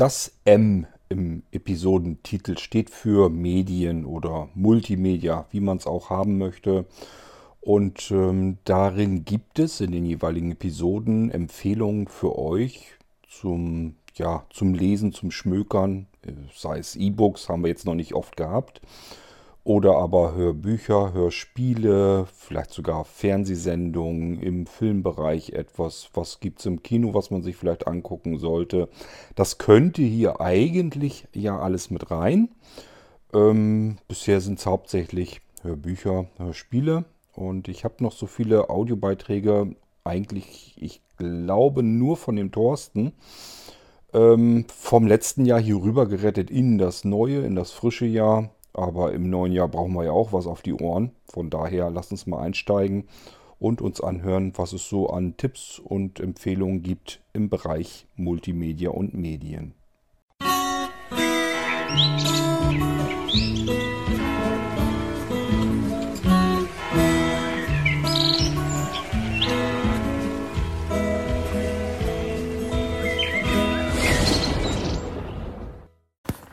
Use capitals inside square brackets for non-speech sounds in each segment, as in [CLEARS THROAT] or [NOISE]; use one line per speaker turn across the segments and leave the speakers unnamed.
Das M im Episodentitel steht für Medien oder Multimedia, wie man es auch haben möchte. Und ähm, darin gibt es in den jeweiligen Episoden Empfehlungen für euch zum, ja, zum Lesen, zum Schmökern, äh, sei es E-Books, haben wir jetzt noch nicht oft gehabt oder aber Hörbücher, Hörspiele, vielleicht sogar Fernsehsendungen im Filmbereich etwas, was gibt es im Kino, was man sich vielleicht angucken sollte. Das könnte hier eigentlich ja alles mit rein. Ähm, bisher sind es hauptsächlich Hörbücher, Hörspiele und ich habe noch so viele Audiobeiträge, eigentlich, ich glaube, nur von dem Thorsten. Ähm, vom letzten Jahr hier rüber gerettet in das neue, in das frische Jahr. Aber im neuen Jahr brauchen wir ja auch was auf die Ohren. Von daher lasst uns mal einsteigen und uns anhören, was es so an Tipps und Empfehlungen gibt im Bereich Multimedia und Medien.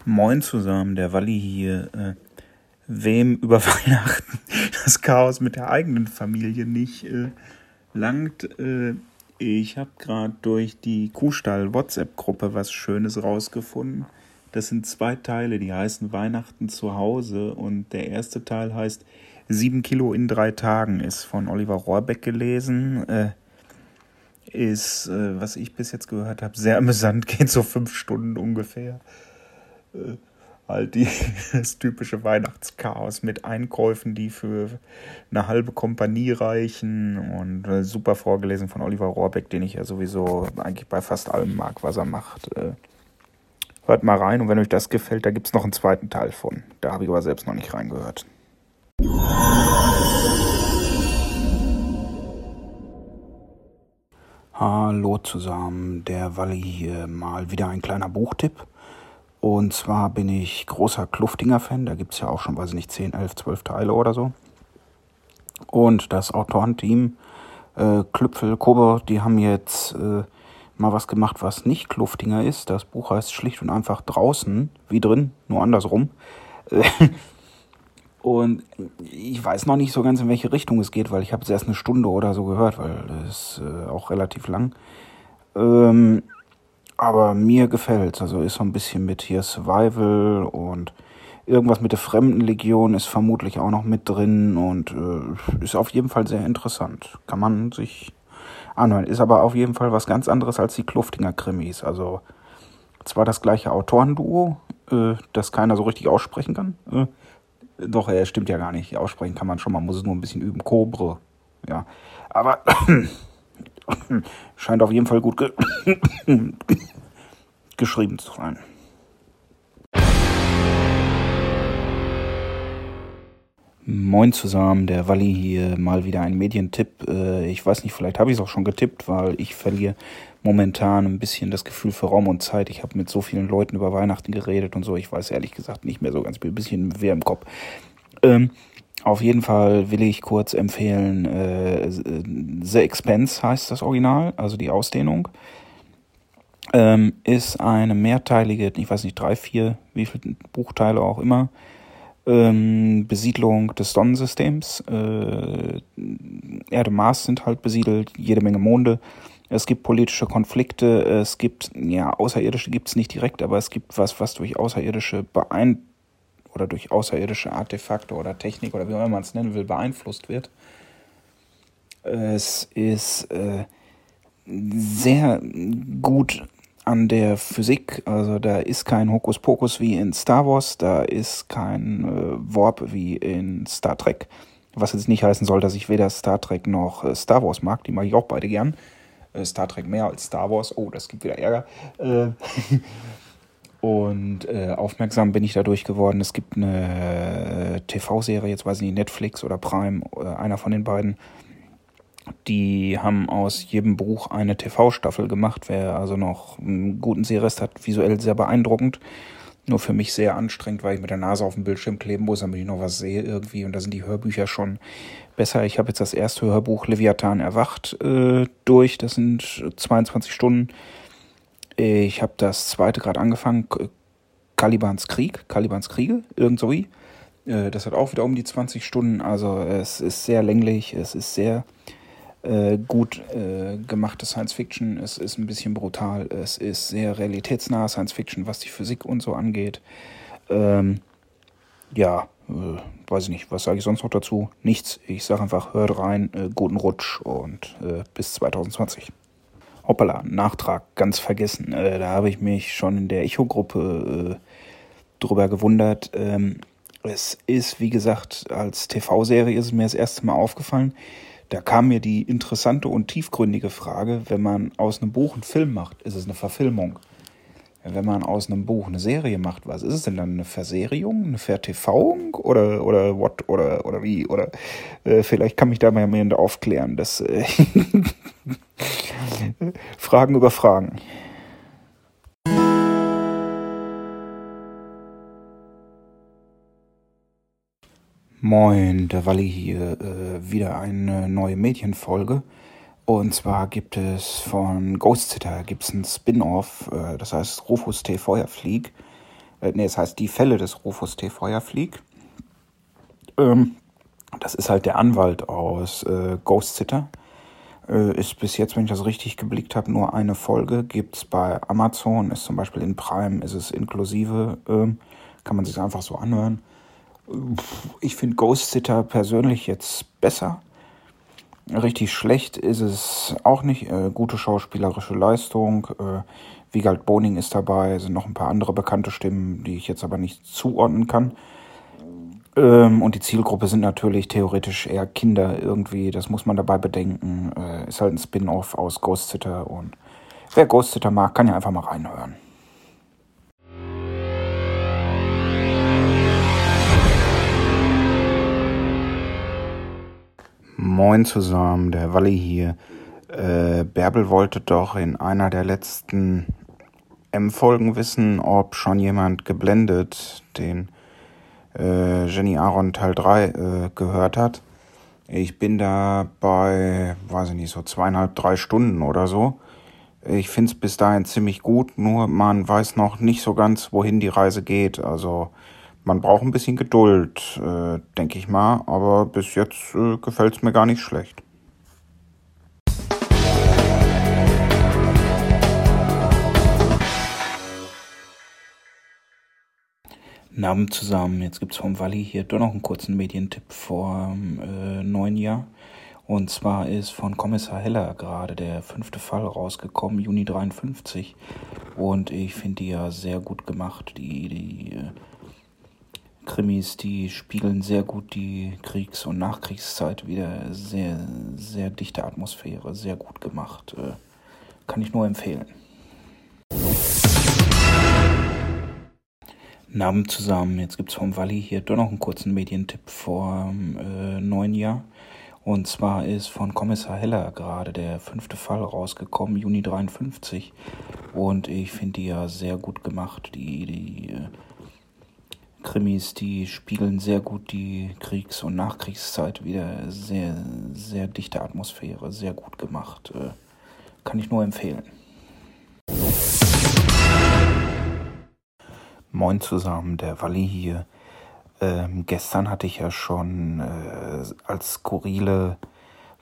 Moin zusammen, der Walli hier. Äh, wem über [LAUGHS] Weihnachten das Chaos mit der eigenen Familie nicht äh, langt. Äh, ich habe gerade durch die Kuhstall-WhatsApp-Gruppe was Schönes rausgefunden. Das sind zwei Teile, die heißen Weihnachten zu Hause und der erste Teil heißt Sieben Kilo in drei Tagen, ist von Oliver Rohrbeck gelesen. Äh, ist, äh, was ich bis jetzt gehört habe, sehr amüsant, [LAUGHS] geht so fünf Stunden ungefähr äh, halt die, [LAUGHS] das typische Weihnachtschaos mit Einkäufen, die für eine halbe Kompanie reichen und äh, super vorgelesen von Oliver Rohrbeck, den ich ja sowieso eigentlich bei fast allem mag, was er macht. Äh, hört mal rein und wenn euch das gefällt, da gibt es noch einen zweiten Teil von. Da habe ich aber selbst noch nicht reingehört.
Hallo zusammen, der Walli hier mal wieder ein kleiner Buchtipp. Und zwar bin ich großer Kluftinger-Fan. Da gibt es ja auch schon, weiß ich nicht, 10, 11, 12 Teile oder so. Und das Autorenteam äh, Klüpfel, Kober, die haben jetzt äh, mal was gemacht, was nicht Kluftinger ist. Das Buch heißt schlicht und einfach draußen, wie drin, nur andersrum. und ich weiß noch nicht so ganz, in welche Richtung es geht, weil ich habe es erst eine Stunde oder so gehört, weil es äh, auch relativ lang. Ähm, aber mir gefällt's. Also ist so ein bisschen mit hier Survival und irgendwas mit der Fremdenlegion ist vermutlich auch noch mit drin und äh, ist auf jeden Fall sehr interessant. Kann man sich anhören. Ist aber auf jeden Fall was ganz anderes als die Kluftinger Krimis. Also zwar das gleiche Autorenduo, äh, das keiner so richtig aussprechen kann. Äh, doch, er stimmt ja gar nicht. Aussprechen kann man schon, man muss es nur ein bisschen üben. Kobre. Ja. Aber [CLEARS THROAT] Scheint auf jeden Fall gut ge [COUGHS] geschrieben zu sein. Moin zusammen, der Walli hier, mal wieder ein Medientipp. Äh, ich weiß nicht, vielleicht habe ich es auch schon getippt, weil ich verliere momentan ein bisschen das Gefühl für Raum und Zeit. Ich habe mit so vielen Leuten über Weihnachten geredet und so. Ich weiß ehrlich gesagt nicht mehr so ganz, ein bisschen wer im Kopf. Ähm, auf jeden Fall will ich kurz empfehlen, äh, The Expense heißt das Original, also die Ausdehnung. Ähm, ist eine mehrteilige, ich weiß nicht, drei, vier, wie viele Buchteile auch immer, ähm, Besiedlung des Sonnensystems. Äh, Erde, Mars sind halt besiedelt, jede Menge Monde. Es gibt politische Konflikte, es gibt, ja, Außerirdische gibt es nicht direkt, aber es gibt was, was durch Außerirdische beein oder durch außerirdische Artefakte oder Technik oder wie auch immer man es nennen will, beeinflusst wird. Es ist äh, sehr gut an der Physik, also da ist kein Hokuspokus wie in Star Wars, da ist kein äh, Warp wie in Star Trek. Was jetzt nicht heißen soll, dass ich weder Star Trek noch äh, Star Wars mag, die mag ich auch beide gern. Äh, Star Trek mehr als Star Wars, oh, das gibt wieder Ärger. [LAUGHS] Und äh, aufmerksam bin ich dadurch geworden. Es gibt eine äh, TV-Serie, jetzt weiß ich nicht, Netflix oder Prime, äh, einer von den beiden. Die haben aus jedem Buch eine TV-Staffel gemacht. Wer also noch einen guten Sehrest hat, visuell sehr beeindruckend. Nur für mich sehr anstrengend, weil ich mit der Nase auf dem Bildschirm kleben muss, damit ich noch was sehe irgendwie. Und da sind die Hörbücher schon besser. Ich habe jetzt das erste Hörbuch Leviathan erwacht äh, durch. Das sind 22 Stunden Ich habe das zweite gerade angefangen, Kalibans Krieg, Kalibans Kriege, irgend so wie. Äh, das hat auch wieder um die 20 Stunden, also es ist sehr länglich, es ist sehr äh, gut äh, gemachte Science Fiction, es ist ein bisschen brutal, es ist sehr realitätsnah Science Fiction, was die Physik und so angeht. Ähm, ja, äh, weiß ich nicht, was sage ich sonst noch dazu? Nichts. Ich sage einfach, hört rein, äh, guten Rutsch und äh, bis 2020. Hoppala, Nachtrag, ganz vergessen. Äh, da habe ich mich schon in der Echo-Gruppe äh, drüber gewundert. Ähm, es ist, wie gesagt, als TV-Serie ist es mir das erste Mal aufgefallen. Da kam mir die interessante und tiefgründige Frage, wenn man aus einem Buch einen Film macht, ist es eine Verfilmung? Wenn man aus einem Buch eine Serie macht, was ist es denn dann? Eine Verseriung, eine Vertivung oder oder what oder oder wie oder äh, vielleicht kann mich da mal jemand aufklären. Das äh, [LAUGHS] Fragen über Fragen. Moin, der Walli hier, äh, wieder eine neue Medienfolge. Und zwar gibt es von Ghost Sitter gibt's ein Spin-off, äh, das heißt Rufus T. Feuerflieg. Äh, nee, es heißt Die Fälle des Rufus T. Feuerflieg. Ähm, das ist halt der Anwalt aus äh, Ghost Sitter. Äh, ist bis jetzt, wenn ich das richtig geblickt habe, nur eine Folge. Gibt's bei Amazon, ist zum Beispiel in Prime, ist es inklusive. Ähm, kann man sich einfach so anhören. Ich finde Ghost Sitter persönlich jetzt besser Richtig schlecht ist es auch nicht. Äh, gute schauspielerische Leistung. Äh, Wiegald Boning ist dabei, sind noch ein paar andere bekannte Stimmen, die ich jetzt aber nicht zuordnen kann. Ähm, und die Zielgruppe sind natürlich theoretisch eher Kinder irgendwie, das muss man dabei bedenken. Äh, ist halt ein Spin-off aus Ghost Sitter und wer Ghost Sitter mag, kann ja einfach mal reinhören. Moin zusammen, der Walli hier. Äh, Bärbel wollte doch in einer der letzten M-Folgen wissen, ob schon jemand geblendet den äh, Jenny Aaron Teil 3 äh, gehört hat. Ich bin da bei, weiß ich nicht, so zweieinhalb, drei Stunden oder so. Ich find's bis dahin ziemlich gut, nur man weiß noch nicht so ganz, wohin die Reise geht. Also man braucht ein bisschen Geduld, äh, denke ich mal, aber bis jetzt äh, gefällt es mir gar nicht schlecht. Namen zusammen. Jetzt gibt es vom Walli hier doch noch einen kurzen Medientipp vor äh, neun Jahr. Und zwar ist von Kommissar Heller gerade der fünfte Fall rausgekommen, Juni 53. Und ich finde die ja sehr gut gemacht. Die, die äh, Krimis, die spiegeln sehr gut die Kriegs- und Nachkriegszeit wieder. Sehr, sehr dichte Atmosphäre, sehr gut gemacht. Äh, kann ich nur empfehlen. Namen zusammen. Jetzt gibt es vom Walli hier doch noch einen kurzen Medientipp vor äh, neun Jahr. Und zwar ist von Kommissar Heller gerade der fünfte Fall rausgekommen, Juni 53. Und ich finde die ja sehr gut gemacht. Die, die äh, Krimis, die spiegeln sehr gut die Kriegs- und Nachkriegszeit wieder. Sehr, sehr dichte Atmosphäre, sehr gut gemacht. Äh, kann ich nur empfehlen. Moin zusammen, der Walli hier. Ähm, gestern hatte ich ja schon äh, als skurrile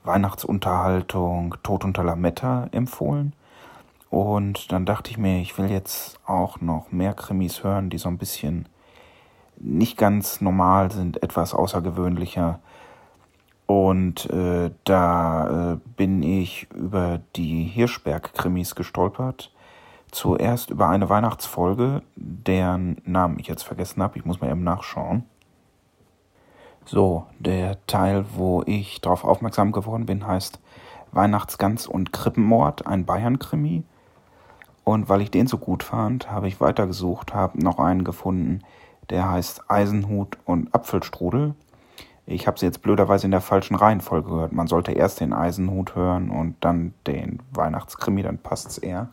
Weihnachtsunterhaltung Tod unter Lametta empfohlen. Und dann dachte ich mir, ich will jetzt auch noch mehr Krimis hören, die so ein bisschen nicht ganz normal sind, etwas außergewöhnlicher. Und äh, da äh, bin ich über die Hirschberg-Krimis gestolpert. Zuerst über eine Weihnachtsfolge, deren Namen ich jetzt vergessen habe. Ich muss mal eben nachschauen. So, der Teil, wo ich darauf aufmerksam geworden bin, heißt Weihnachtsgans und Krippenmord, ein Bayern-Krimi. Und weil ich den so gut fand, habe ich weitergesucht, habe noch einen gefunden, der heißt Eisenhut und Apfelstrudel. Ich habe sie jetzt blöderweise in der falschen Reihenfolge gehört. Man sollte erst den Eisenhut hören und dann den Weihnachtskrimi, dann passt es eher.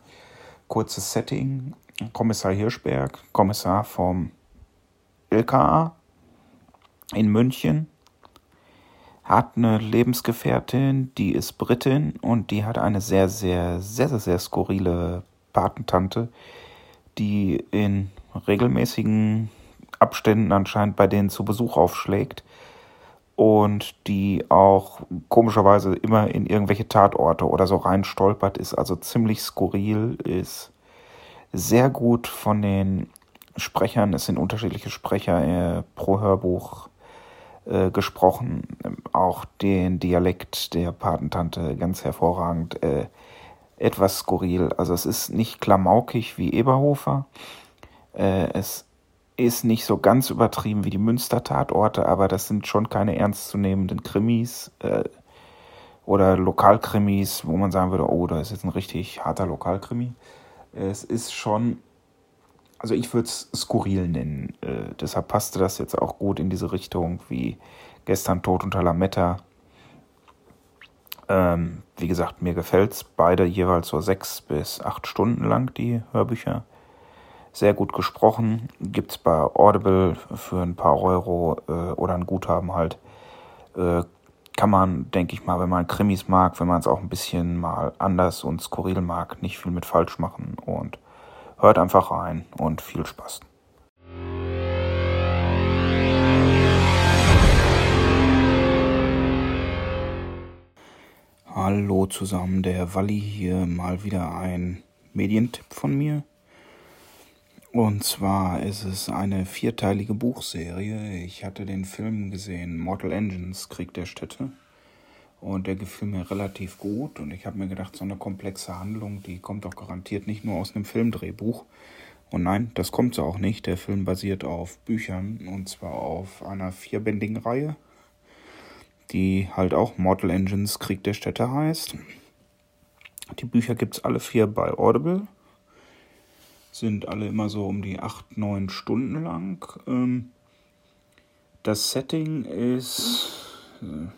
Kurzes Setting. Kommissar Hirschberg, Kommissar vom LKA in München, hat eine Lebensgefährtin, die ist Britin und die hat eine sehr, sehr, sehr, sehr, sehr skurrile Patentante, die in regelmäßigen Abständen anscheinend bei denen zu Besuch aufschlägt und die auch komischerweise immer in irgendwelche Tatorte oder so rein stolpert, ist also ziemlich skurril, ist sehr gut von den Sprechern, es sind unterschiedliche Sprecher äh, pro Hörbuch äh, gesprochen, auch den Dialekt der Patentante ganz hervorragend, äh, etwas skurril. Also es ist nicht klamaukig wie Eberhofer, äh, es ist nicht so ganz übertrieben wie die Münster-Tatorte, aber das sind schon keine ernstzunehmenden Krimis äh, oder Lokalkrimis, wo man sagen würde, oh, da ist jetzt ein richtig harter Lokalkrimi. Es ist schon, also ich würde es skurril nennen. Äh, deshalb passte das jetzt auch gut in diese Richtung wie gestern Tod unter Lametta. Ähm, wie gesagt, mir gefällt es. Beide jeweils so sechs bis acht Stunden lang, die Hörbücher sehr gut gesprochen. Gibt es bei Audible für ein paar Euro äh, oder ein Guthaben halt. Äh, kann man, denke ich mal, wenn man Krimis mag, wenn man es auch ein bisschen mal anders und skurril mag, nicht viel mit falsch machen. Und hört einfach rein und viel Spaß. Hallo zusammen, der Walli hier, mal wieder ein Medientipp von mir. Und zwar ist es eine vierteilige Buchserie. Ich hatte den Film gesehen, Mortal Engines, Krieg der Städte. Und der gefiel mir relativ gut. Und ich habe mir gedacht, so eine komplexe Handlung, die kommt doch garantiert nicht nur aus einem Filmdrehbuch. Und nein, das kommt so auch nicht. Der Film basiert auf Büchern. Und zwar auf einer vierbändigen Reihe, die halt auch Mortal Engines, Krieg der Städte heißt. Die Bücher gibt es alle vier bei Audible sind alle immer so um die 8, 9 Stunden lang. Ähm, das Setting ist, äh,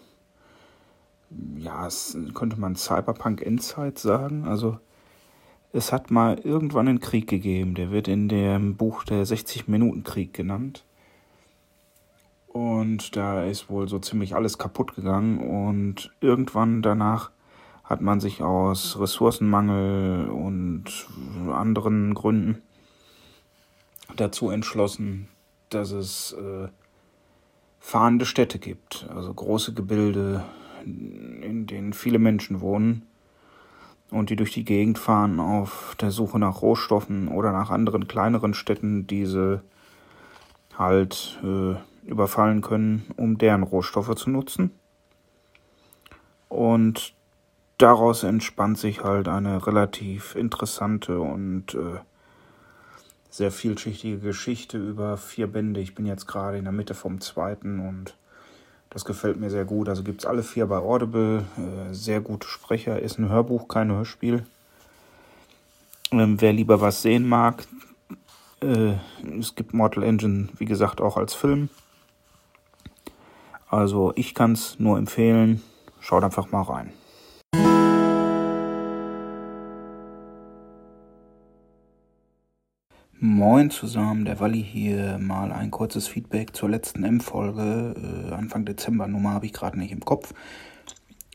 ja, es könnte man Cyberpunk Endzeit sagen. Also es hat mal irgendwann einen Krieg gegeben, der wird in dem Buch der 60-Minuten-Krieg genannt. Und da ist wohl so ziemlich alles kaputt gegangen und irgendwann danach hat man sich aus Ressourcenmangel und anderen Gründen dazu entschlossen, dass es äh, fahrende Städte gibt, also große Gebilde, in denen viele Menschen wohnen und die durch die Gegend fahren auf der Suche nach Rohstoffen oder nach anderen kleineren Städten, diese halt äh, überfallen können, um deren Rohstoffe zu nutzen. Und daraus entspannt sich halt eine relativ interessante und äh, sehr vielschichtige Geschichte über vier Bände. Ich bin jetzt gerade in der Mitte vom zweiten und das gefällt mir sehr gut. Also gibt es alle vier bei Audible. Äh, sehr gute Sprecher. Ist ein Hörbuch, kein Hörspiel. Ähm, wer lieber was sehen mag, äh, es gibt Mortal Engine, wie gesagt, auch als Film. Also ich kann es nur empfehlen. Schaut einfach mal rein. Moin zusammen, der Walli hier. Mal ein kurzes Feedback zur letzten M-Folge. Äh, Anfang Dezember, Nummer habe ich gerade nicht im Kopf.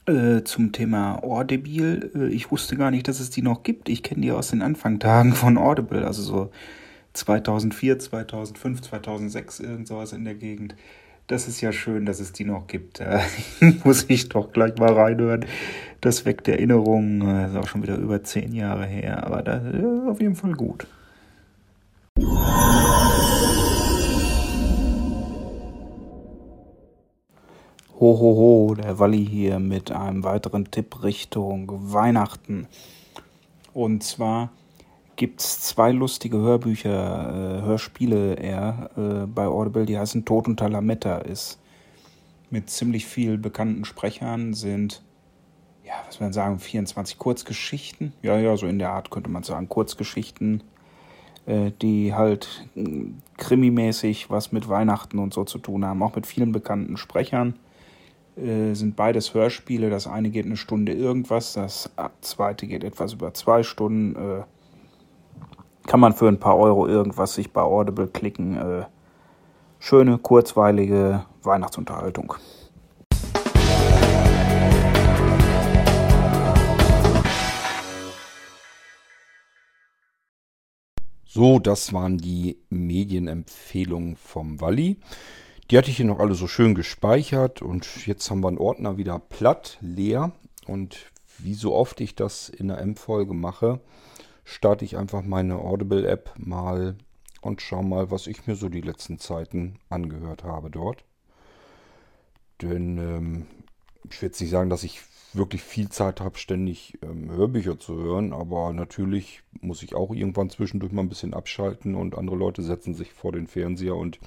Äh, zum Thema Audible. Äh, ich wusste gar nicht, dass es die noch gibt. Ich kenne die aus den Anfangtagen von Audible, also so 2004, 2005, 2006, irgend sowas in der Gegend. Das ist ja schön, dass es die noch gibt. [LAUGHS] Da muss ich doch gleich mal reinhören. Das weckt Erinnerungen. Das ist auch schon wieder über zehn Jahre her, aber das ist auf jeden Fall gut. Ho, ho, ho, der Walli hier mit einem weiteren Tipp Richtung Weihnachten. Und zwar gibt es zwei lustige Hörbücher, äh, Hörspiele eher, äh, bei Audible, die heißen Tod unter Lametta ist. Mit ziemlich viel bekannten Sprechern sind, ja, was man sagen, 24 Kurzgeschichten. Ja, ja, so in der Art könnte man sagen, Kurzgeschichten die halt äh, krimimäßig was mit Weihnachten und so zu tun haben, auch mit vielen bekannten Sprechern. Äh, sind beides Hörspiele. Das eine geht eine Stunde irgendwas, das zweite geht etwas über zwei Stunden. Äh, kann man für ein paar Euro irgendwas sich bei Audible klicken. Äh, schöne, kurzweilige Weihnachtsunterhaltung.
So, das waren die Medienempfehlungen vom Walli. Die hatte ich hier noch alle so schön gespeichert und jetzt haben wir einen Ordner wieder platt, leer. Und wie so oft ich das in der M-Folge mache, starte ich einfach meine Audible-App mal und schaue mal, was ich mir so die letzten Zeiten angehört habe dort. Denn ähm, ich will jetzt nicht sagen, dass ich wirklich viel Zeit habe, ständig ähm, Hörbücher zu hören, aber natürlich muss ich auch irgendwann zwischendurch mal ein bisschen abschalten und andere Leute setzen sich vor den Fernseher und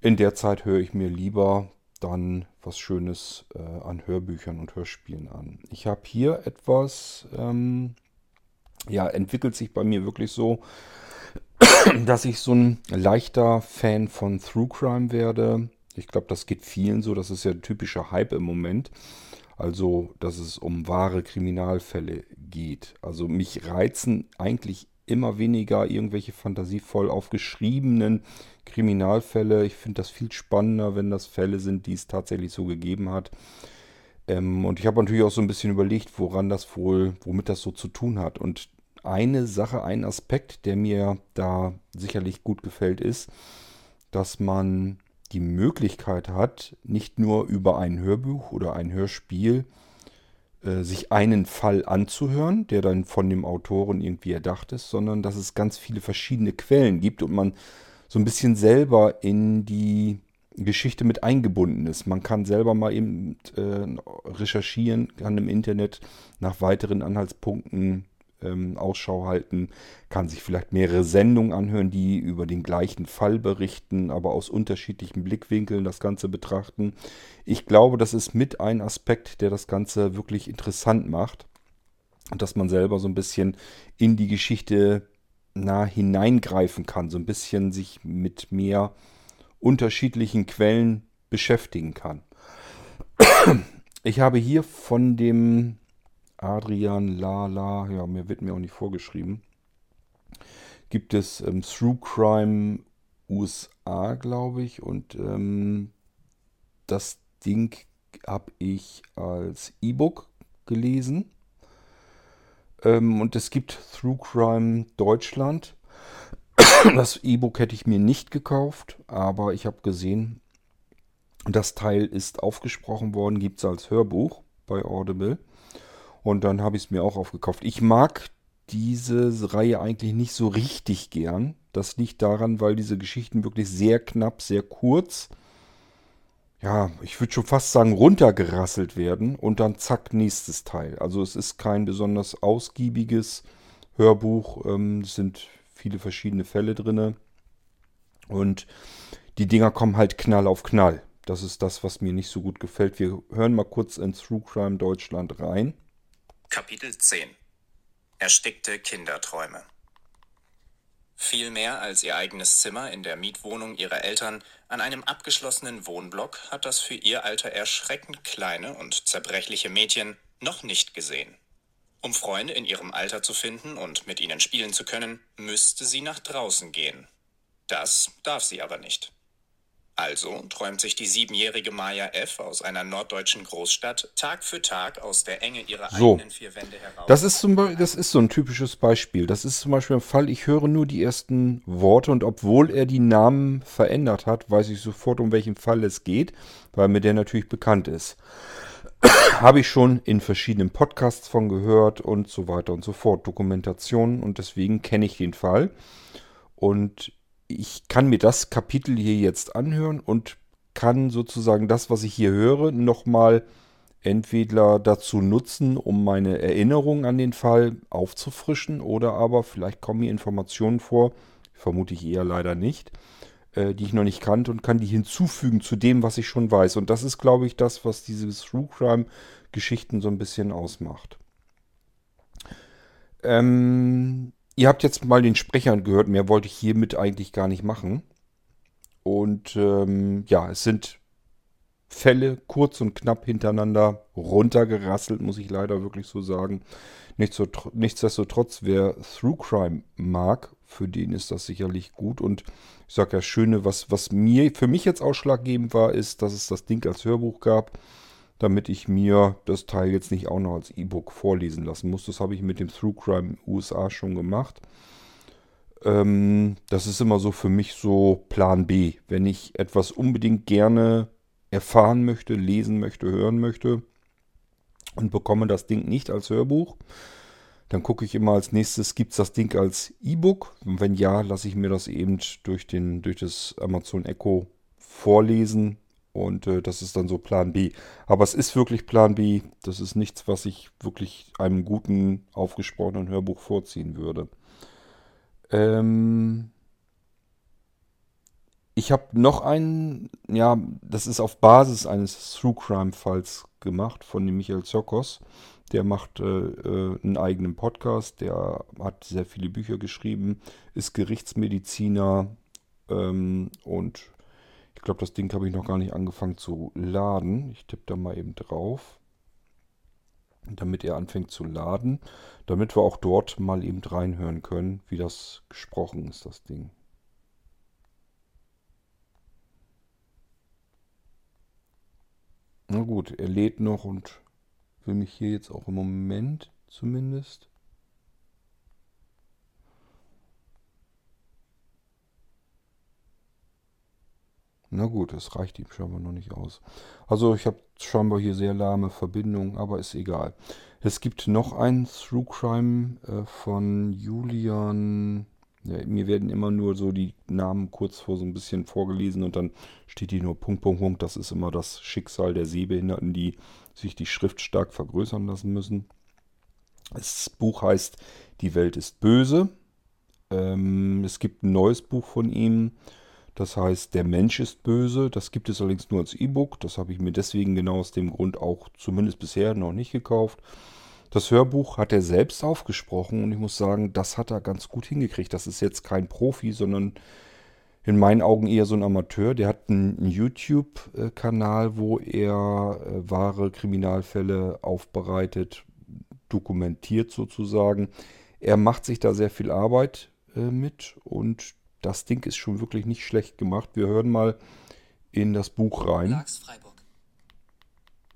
in der Zeit höre ich mir lieber dann was Schönes äh, an Hörbüchern und Hörspielen an. Ich habe hier etwas, ähm, ja, entwickelt sich bei mir wirklich so, [CLEARS THROAT] dass ich so ein leichter Fan von True Crime werde. Ich glaube, das geht vielen so. Das ist ja ein typischer Hype im Moment. Also, dass es um wahre Kriminalfälle geht. Also mich reizen eigentlich immer weniger irgendwelche fantasievoll aufgeschriebenen Kriminalfälle. Ich finde das viel spannender, wenn das Fälle sind, die es tatsächlich so gegeben hat. Ähm, und ich habe natürlich auch so ein bisschen überlegt, woran das wohl, womit das so zu tun hat. Und eine Sache, ein Aspekt, der mir da sicherlich gut gefällt, ist, dass man die Möglichkeit hat, nicht nur über ein Hörbuch oder ein Hörspiel äh, sich einen Fall anzuhören, der dann von dem Autoren irgendwie erdacht ist, sondern dass es ganz viele verschiedene Quellen gibt und man so ein bisschen selber in die Geschichte mit eingebunden ist. Man kann selber mal eben äh, recherchieren, kann im Internet nach weiteren Anhaltspunkten ähm, Ausschau halten, kann sich vielleicht mehrere Sendungen anhören, die über den gleichen Fall berichten, aber aus unterschiedlichen Blickwinkeln das Ganze betrachten. Ich glaube, das ist mit ein Aspekt, der das Ganze wirklich interessant macht. Und dass man selber so ein bisschen in die Geschichte nah hineingreifen kann, so ein bisschen sich mit mehr unterschiedlichen Quellen beschäftigen kann. Ich habe hier von dem Adrian Lala, ja, mir wird mir auch nicht vorgeschrieben, gibt es ähm, Through Crime USA, glaube ich. Und ähm, das Ding habe ich als E-Book gelesen. Ähm, und es gibt Through Crime Deutschland. [COUGHS] Das E-Book hätte ich mir nicht gekauft, aber ich habe gesehen, das Teil ist aufgesprochen worden, gibt es als Hörbuch bei Audible. Und dann habe ich es mir auch aufgekauft. Ich mag diese Reihe eigentlich nicht so richtig gern. Das liegt daran, weil diese Geschichten wirklich sehr knapp, sehr kurz, ja, ich würde schon fast sagen, runtergerasselt werden und dann zack, nächstes Teil. Also es ist kein besonders ausgiebiges Hörbuch. Ähm, es sind viele verschiedene Fälle drin. Und die Dinger kommen halt Knall auf Knall. Das ist das, was mir nicht so gut gefällt. Wir hören mal kurz in True Crime Deutschland rein.
Kapitel 10 Erstickte Kinderträume Viel mehr als ihr eigenes Zimmer in der Mietwohnung ihrer Eltern an einem abgeschlossenen Wohnblock hat das für ihr Alter erschreckend kleine und zerbrechliche Mädchen noch nicht gesehen. Um Freunde in ihrem Alter zu finden und mit ihnen spielen zu können, müsste sie nach draußen gehen. Das darf sie aber nicht. Also träumt sich die siebenjährige Maya F. aus einer norddeutschen Großstadt Tag für Tag aus der Enge ihrer
So.
eigenen vier Wände heraus.
Das ist, zum Beispiel, das ist so ein typisches Beispiel. Das ist zum Beispiel ein Fall, ich höre nur die ersten Worte und obwohl er die Namen verändert hat, weiß ich sofort, um welchen Fall es geht, weil mir der natürlich bekannt ist. [CLEARS THROAT] Habe ich schon in verschiedenen Podcasts von gehört und so weiter und so fort. Dokumentationen und deswegen kenne ich den Fall. Und ich kann mir das Kapitel hier jetzt anhören und kann sozusagen das, was ich hier höre, nochmal entweder dazu nutzen, um meine Erinnerung an den Fall aufzufrischen oder aber vielleicht kommen mir Informationen vor, vermute ich eher leider nicht, äh, die ich noch nicht kannte und kann die hinzufügen zu dem, was ich schon weiß. Und das ist, glaube ich, das, was diese True Crime Geschichten so ein bisschen ausmacht. Ähm, Ihr habt jetzt mal den Sprechern gehört, mehr wollte ich hiermit eigentlich gar nicht machen. Und ähm, ja, es sind Fälle kurz und knapp hintereinander runtergerasselt, muss ich leider wirklich so sagen. Nichtsdestotrotz, wer Through Crime mag, für den ist das sicherlich gut. Und ich sage ja, Schöne, was, was mir für mich jetzt ausschlaggebend war, ist, dass es das Ding als Hörbuch gab damit ich mir das Teil jetzt nicht auch noch als E-Book vorlesen lassen muss. Das habe ich mit dem Through Crime USA schon gemacht. Ähm, das ist immer so für mich so Plan B. Wenn ich etwas unbedingt gerne erfahren möchte, lesen möchte, hören möchte und bekomme das Ding nicht als Hörbuch, dann gucke ich immer als nächstes, gibt es das Ding als E-Book? Und wenn ja, lasse ich mir das eben durch, den, durch das Amazon Echo vorlesen. Und äh, das ist dann so Plan B. Aber es ist wirklich Plan B. Das ist nichts, was ich wirklich einem guten, aufgesprochenen Hörbuch vorziehen würde. Ähm ich habe noch einen, ja, das ist auf Basis eines True Crime Falls gemacht von dem Michael Zokos. Der macht äh, äh, einen eigenen Podcast, der hat sehr viele Bücher geschrieben, ist Gerichtsmediziner ähm, und ich glaube, das Ding habe ich noch gar nicht angefangen zu laden. Ich tippe da mal eben drauf, damit er anfängt zu laden, damit wir auch dort mal eben reinhören können, wie das gesprochen ist, das Ding. Na gut, er lädt noch und will mich hier jetzt auch im Moment zumindest. Na gut, es reicht ihm scheinbar noch nicht aus. Also ich habe scheinbar hier sehr lahme Verbindungen, aber ist egal. Es gibt noch ein True Crime äh, von Julian. Ja, mir werden immer nur so die Namen kurz vor so ein bisschen vorgelesen und dann steht hier nur Punkt, Punkt, Punkt. Das ist immer das Schicksal der Sehbehinderten, die sich die Schrift stark vergrößern lassen müssen. Das Buch heißt Die Welt ist böse. Ähm, es gibt ein neues Buch von ihm. Das heißt, der Mensch ist böse. Das gibt es allerdings nur als E-Book. Das habe ich mir deswegen genau aus dem Grund auch zumindest bisher noch nicht gekauft. Das Hörbuch hat er selbst aufgesprochen und ich muss sagen, das hat er ganz gut hingekriegt. Das ist jetzt kein Profi, sondern in meinen Augen eher so ein Amateur. Der hat einen YouTube-Kanal, wo er äh, wahre Kriminalfälle aufbereitet, dokumentiert sozusagen. Er macht sich da sehr viel Arbeit äh, mit und das Ding ist schon wirklich nicht schlecht gemacht. Wir hören mal in das Buch rein.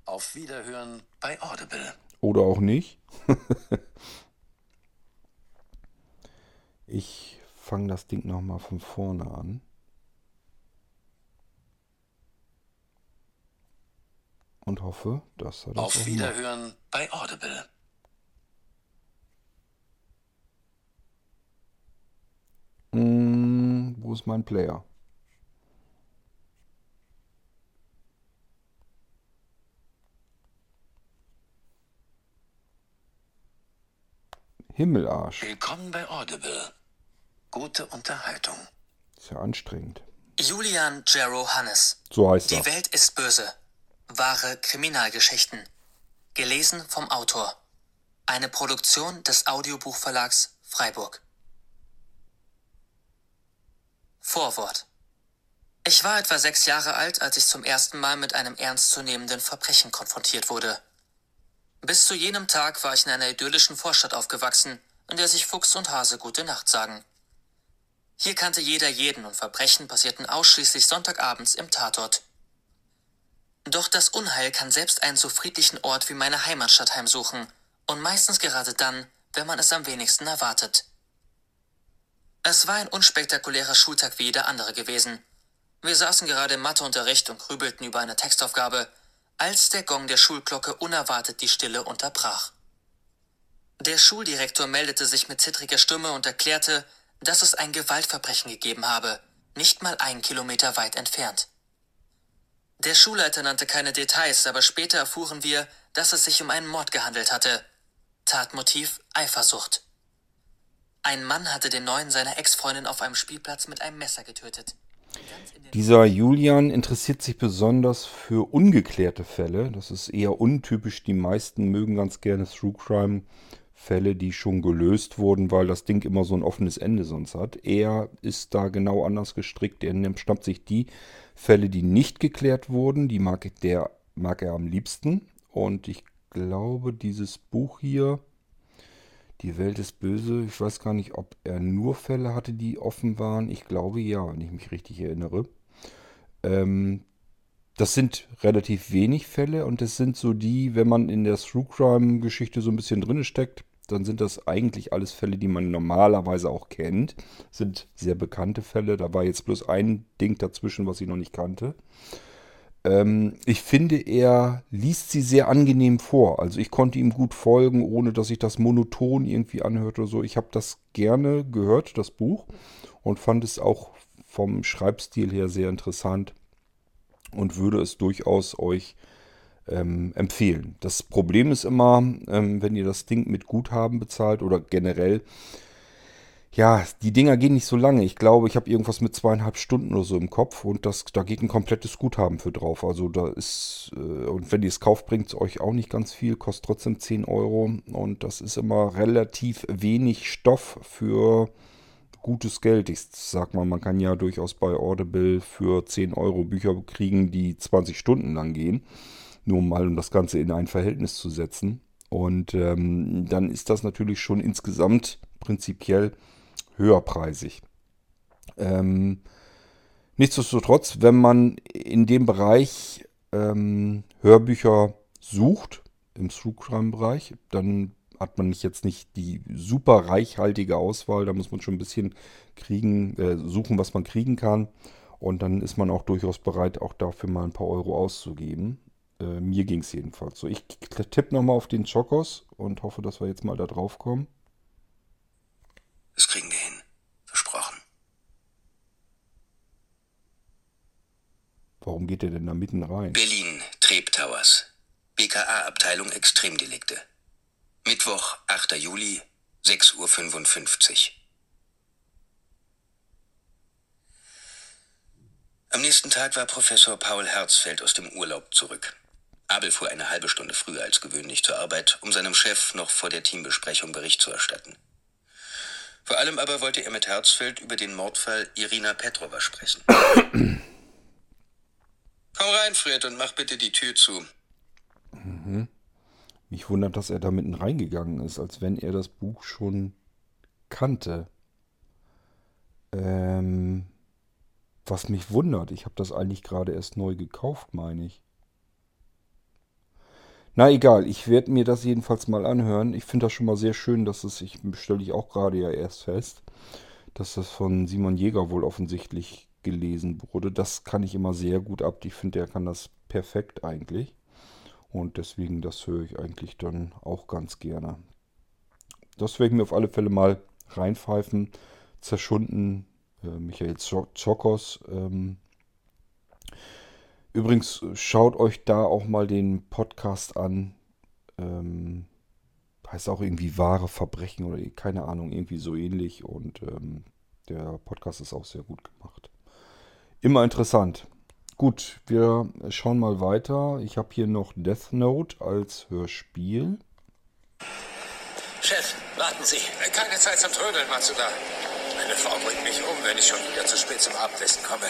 Auf Wiederhören bei Audible.
Oder auch nicht. [LAUGHS] ich fange das Ding nochmal von vorne an. Und hoffe, dass er das
Auf Wiederhören macht. bei Audible.
Hm, wo ist mein Player? Himmelarsch.
Willkommen bei Audible. Gute Unterhaltung.
Ist ja anstrengend.
Julian Jero Hannes.
So heißt
Die
er.
Welt ist böse. Wahre Kriminalgeschichten. Gelesen vom Autor. Eine Produktion des Audiobuchverlags Freiburg. Vorwort. Ich war etwa sechs Jahre alt, als ich zum ersten Mal mit einem ernstzunehmenden Verbrechen konfrontiert wurde. Bis zu jenem Tag war ich in einer idyllischen Vorstadt aufgewachsen, in der sich Fuchs und Hase gute Nacht sagen. Hier kannte jeder jeden und Verbrechen passierten ausschließlich Sonntagabends im Tatort. Doch das Unheil kann selbst einen so friedlichen Ort wie meine Heimatstadt heimsuchen und meistens gerade dann, wenn man es am wenigsten erwartet. Es war ein unspektakulärer Schultag wie jeder andere gewesen. Wir saßen gerade im Matheunterricht und grübelten über eine Textaufgabe, als der Gong der Schulglocke unerwartet die Stille unterbrach. Der Schuldirektor meldete sich mit zittriger Stimme und erklärte, dass es ein Gewaltverbrechen gegeben habe, nicht mal einen Kilometer weit entfernt. Der Schulleiter nannte keine Details, aber später erfuhren wir, dass es sich um einen Mord gehandelt hatte. Tatmotiv Eifersucht. Ein Mann hatte den neuen seiner Ex-Freundin auf einem Spielplatz mit einem Messer getötet.
Dieser Julian interessiert sich besonders für ungeklärte Fälle. Das ist eher untypisch. Die meisten mögen ganz gerne True Crime Fälle, die schon gelöst wurden, weil das Ding immer so ein offenes Ende sonst hat. Er ist da genau anders gestrickt. Er nimmt, stammt sich die Fälle, die nicht geklärt wurden, die mag, der, mag er am liebsten. Und ich glaube, dieses Buch hier die Welt ist böse. Ich weiß gar nicht, ob er nur Fälle hatte, die offen waren. Ich glaube ja, wenn ich mich richtig erinnere. Ähm, das sind relativ wenig Fälle und das sind so die, wenn man in der True Crime Geschichte so ein bisschen drin steckt, dann sind das eigentlich alles Fälle, die man normalerweise auch kennt. Sind sehr bekannte Fälle. Da war jetzt bloß ein Ding dazwischen, was ich noch nicht kannte. Ähm, ich finde, er liest sie sehr angenehm vor. Also ich konnte ihm gut folgen, ohne dass ich das monoton irgendwie anhörte oder so. Ich habe das gerne gehört, das Buch, und fand es auch vom Schreibstil her sehr interessant und würde es durchaus euch ähm, empfehlen. Das Problem ist immer, ähm, wenn ihr das Ding mit Guthaben bezahlt oder generell, ja, die Dinger gehen nicht so lange. Ich glaube, ich habe irgendwas mit zweieinhalb Stunden oder so im Kopf und das, da geht ein komplettes Guthaben für drauf. Also da ist, äh, und wenn ihr es kauft, bringt es euch auch nicht ganz viel, kostet trotzdem 10 Euro und das ist immer relativ wenig Stoff für gutes Geld. Ich sag mal, man kann ja durchaus bei Audible für 10 Euro Bücher kriegen, die 20 Stunden lang gehen. Nur mal, um das Ganze in ein Verhältnis zu setzen. Und ähm, dann ist das natürlich schon insgesamt prinzipiell höherpreisig. Ähm, nichtsdestotrotz, wenn man in dem Bereich ähm, Hörbücher sucht, im True dann hat man jetzt nicht die super reichhaltige Auswahl. Da muss man schon ein bisschen kriegen, äh, suchen, was man kriegen kann. Und dann ist man auch durchaus bereit, auch dafür mal ein paar Euro auszugeben. Äh, mir ging es jedenfalls so. Ich tippe nochmal auf den Chokos und hoffe, dass wir jetzt mal da drauf kommen.
Das kriegen wir hin. Versprochen.
Warum geht der denn da mitten rein?
Berlin, Treb Towers. BKA-Abteilung Extremdelikte. Mittwoch, 8. Juli, 6.55 Uhr. Am nächsten Tag war Professor Paul Herzfeld aus dem Urlaub zurück. Abel fuhr eine halbe Stunde früher als gewöhnlich zur Arbeit, um seinem Chef noch vor der Teambesprechung Bericht zu erstatten. Vor allem aber wollte er mit Herzfeld über den Mordfall Irina Petrova sprechen. Komm rein, Fred, und mach bitte die Tür zu.
Mhm. Mich wundert, dass er da mitten reingegangen ist, als wenn er das Buch schon kannte. Ähm, was mich wundert, ich habe das eigentlich gerade erst neu gekauft, meine ich. Na egal, ich werde mir das jedenfalls mal anhören. Ich finde das schon mal sehr schön, dass es, ich stelle ich auch gerade ja erst fest, dass das von Simon Jäger wohl offensichtlich gelesen wurde. Das kann ich immer sehr gut ab. Ich finde, er kann das perfekt eigentlich. Und deswegen, das höre ich eigentlich dann auch ganz gerne. Das werde ich mir auf alle Fälle mal reinpfeifen. Zerschunden, äh, Michael Chokos, ähm, Übrigens, schaut euch da auch mal den Podcast an. Ähm, heißt auch irgendwie wahre Verbrechen oder keine Ahnung, irgendwie so ähnlich. Und ähm, der Podcast ist auch sehr gut gemacht. Immer interessant. Gut, wir schauen mal weiter. Ich habe hier noch Death Note als Hörspiel.
Chef, warten Sie. Keine Zeit zum Trödeln, Matsuda. Meine Frau bringt mich um, wenn ich schon wieder zu spät zum Abendessen komme.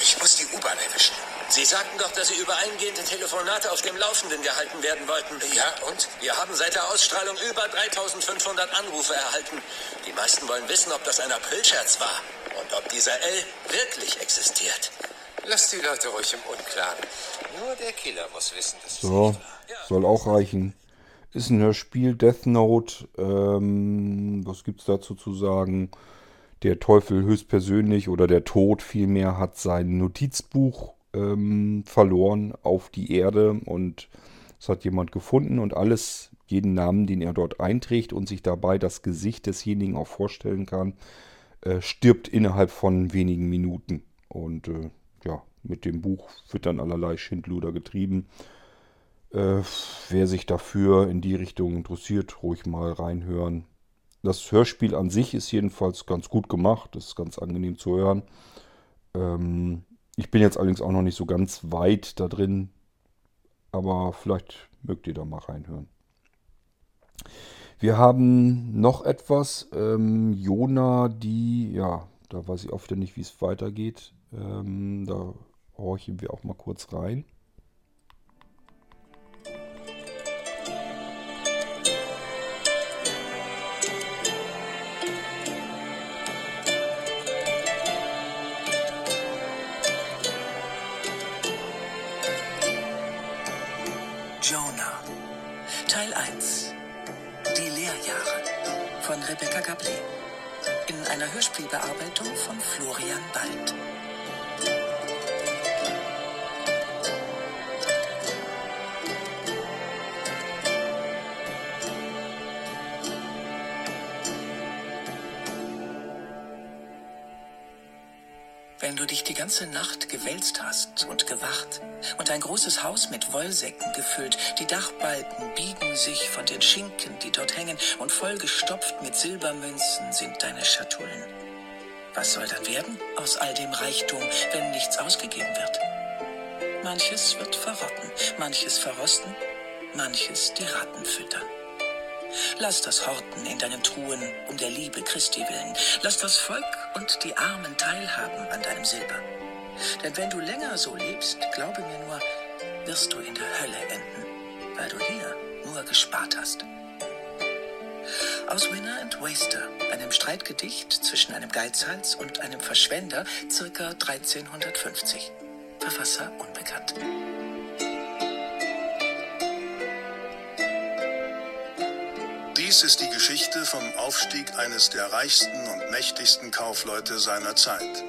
Ich muss die U-Bahn erwischen. Sie sagten doch, dass Sie über eingehende Telefonate auf dem Laufenden gehalten werden wollten. Ja, und? Wir haben seit der Ausstrahlung über 3500 Anrufe erhalten. Die meisten wollen wissen, ob das ein Aprilscherz war und ob dieser L wirklich existiert. Lass die Leute ruhig im Unklaren. Nur der Killer muss wissen, dass
so, es soll auch reichen. Ist ein Hörspiel, Death Note. Ähm, was gibt's dazu zu sagen? Der Teufel höchstpersönlich oder der Tod vielmehr hat sein Notizbuch ähm, verloren auf die Erde und es hat jemand gefunden und alles, jeden Namen, den er dort einträgt und sich dabei das Gesicht desjenigen auch vorstellen kann, äh, stirbt innerhalb von wenigen Minuten. Und äh, ja, mit dem Buch wird dann allerlei Schindluder getrieben. Äh, wer sich dafür in die Richtung interessiert, ruhig mal reinhören. Das Hörspiel an sich ist jedenfalls ganz gut gemacht, ist ganz angenehm zu hören. Ähm, ich bin jetzt allerdings auch noch nicht so ganz weit da drin, aber vielleicht mögt ihr da mal reinhören. Wir haben noch etwas. Ähm, Jona, die, ja, da weiß ich wieder nicht, wie es weitergeht. Ähm, da horchen wir auch mal kurz rein.
Jonah. Teil 1. Die Lehrjahre. von Rebecca Gablé. In einer Hörspielbearbeitung von Florian Bald. Ganze Nacht gewälzt hast und gewacht und ein großes Haus mit Wollsäcken gefüllt, die Dachbalken biegen sich von den Schinken, die dort hängen, und vollgestopft mit Silbermünzen sind deine Schatullen. Was soll dann werden aus all dem Reichtum, wenn nichts ausgegeben wird? Manches wird verrotten, manches verrosten, manches die Ratten füttern. Lass das Horten in deinen Truhen um der Liebe Christi willen. Lass das Volk und die Armen teilhaben an deinem Silber. Denn wenn du länger so lebst, glaube mir nur, wirst du in der Hölle enden, weil du hier nur gespart hast. Aus Winner and Waster, einem Streitgedicht zwischen einem Geizhals und einem Verschwender, circa 1350. Verfasser unbekannt.
Dies ist die Geschichte vom Aufstieg eines der reichsten und mächtigsten Kaufleute seiner Zeit.